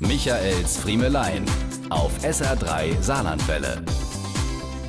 Michaels Friemelein auf SR3 Saarlandwelle.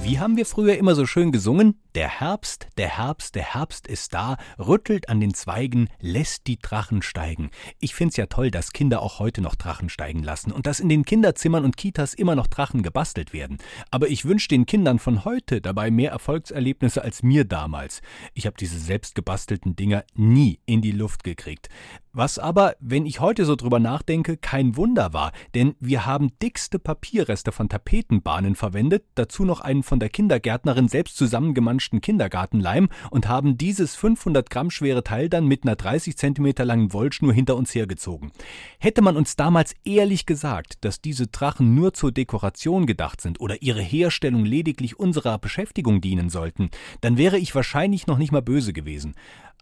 Wie haben wir früher immer so schön gesungen? Der Herbst, der Herbst, der Herbst ist da, rüttelt an den Zweigen, lässt die Drachen steigen. Ich find's ja toll, dass Kinder auch heute noch Drachen steigen lassen und dass in den Kinderzimmern und Kitas immer noch Drachen gebastelt werden. Aber ich wünsche den Kindern von heute dabei mehr Erfolgserlebnisse als mir damals. Ich habe diese selbst gebastelten Dinger nie in die Luft gekriegt. Was aber, wenn ich heute so drüber nachdenke, kein Wunder war, denn wir haben dickste Papierreste von Tapetenbahnen verwendet, dazu noch einen von der Kindergärtnerin selbst zusammengemanschten Kindergartenleim und haben dieses 500 Gramm schwere Teil dann mit einer 30 Zentimeter langen Wollschnur hinter uns hergezogen. Hätte man uns damals ehrlich gesagt, dass diese Drachen nur zur Dekoration gedacht sind oder ihre Herstellung lediglich unserer Beschäftigung dienen sollten, dann wäre ich wahrscheinlich noch nicht mal böse gewesen.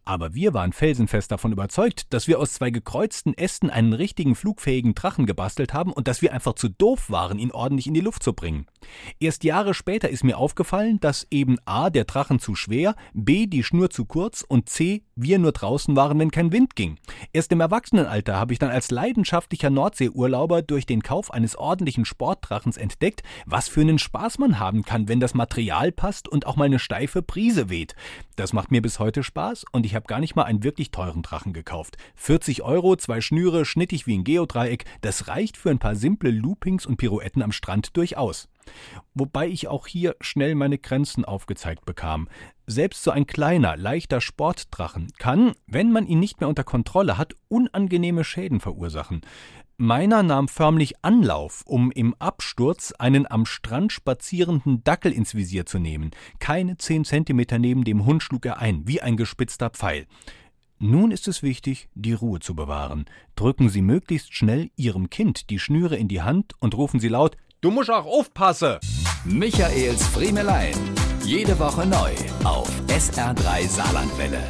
Aber wir waren felsenfest davon überzeugt, dass wir aus zwei gekreuzten Ästen einen richtigen flugfähigen Drachen gebastelt haben und dass wir einfach zu doof waren, ihn ordentlich in die Luft zu bringen. Erst Jahre später ist mir aufgefallen, dass eben A der Drachen zu schwer, B die Schnur zu kurz und C wir nur draußen waren, wenn kein Wind ging. Erst im Erwachsenenalter habe ich dann als leidenschaftlicher Nordseeurlauber durch den Kauf eines ordentlichen Sportdrachens entdeckt, was für einen Spaß man haben kann, wenn das Material passt und auch mal eine steife Prise weht. Das macht mir bis heute Spaß und ich habe gar nicht mal einen wirklich teuren Drachen gekauft. 40 Euro, zwei Schnüre, schnittig wie ein Geodreieck, das reicht für ein paar simple Loopings und Pirouetten am Strand durchaus. Wobei ich auch hier schnell meine Grenzen aufgezeigt bekam. Selbst so ein kleiner, leichter Sportdrachen kann, wenn man ihn nicht mehr unter Kontrolle hat, unangenehme Schäden verursachen. Meiner nahm förmlich Anlauf, um im Absturz einen am Strand spazierenden Dackel ins Visier zu nehmen. Keine zehn Zentimeter neben dem Hund schlug er ein, wie ein gespitzter Pfeil. Nun ist es wichtig, die Ruhe zu bewahren. Drücken Sie möglichst schnell Ihrem Kind die Schnüre in die Hand und rufen Sie laut: Du musst auch aufpassen! Michaels Friemelein. Jede Woche neu auf SR3 Saarlandwelle.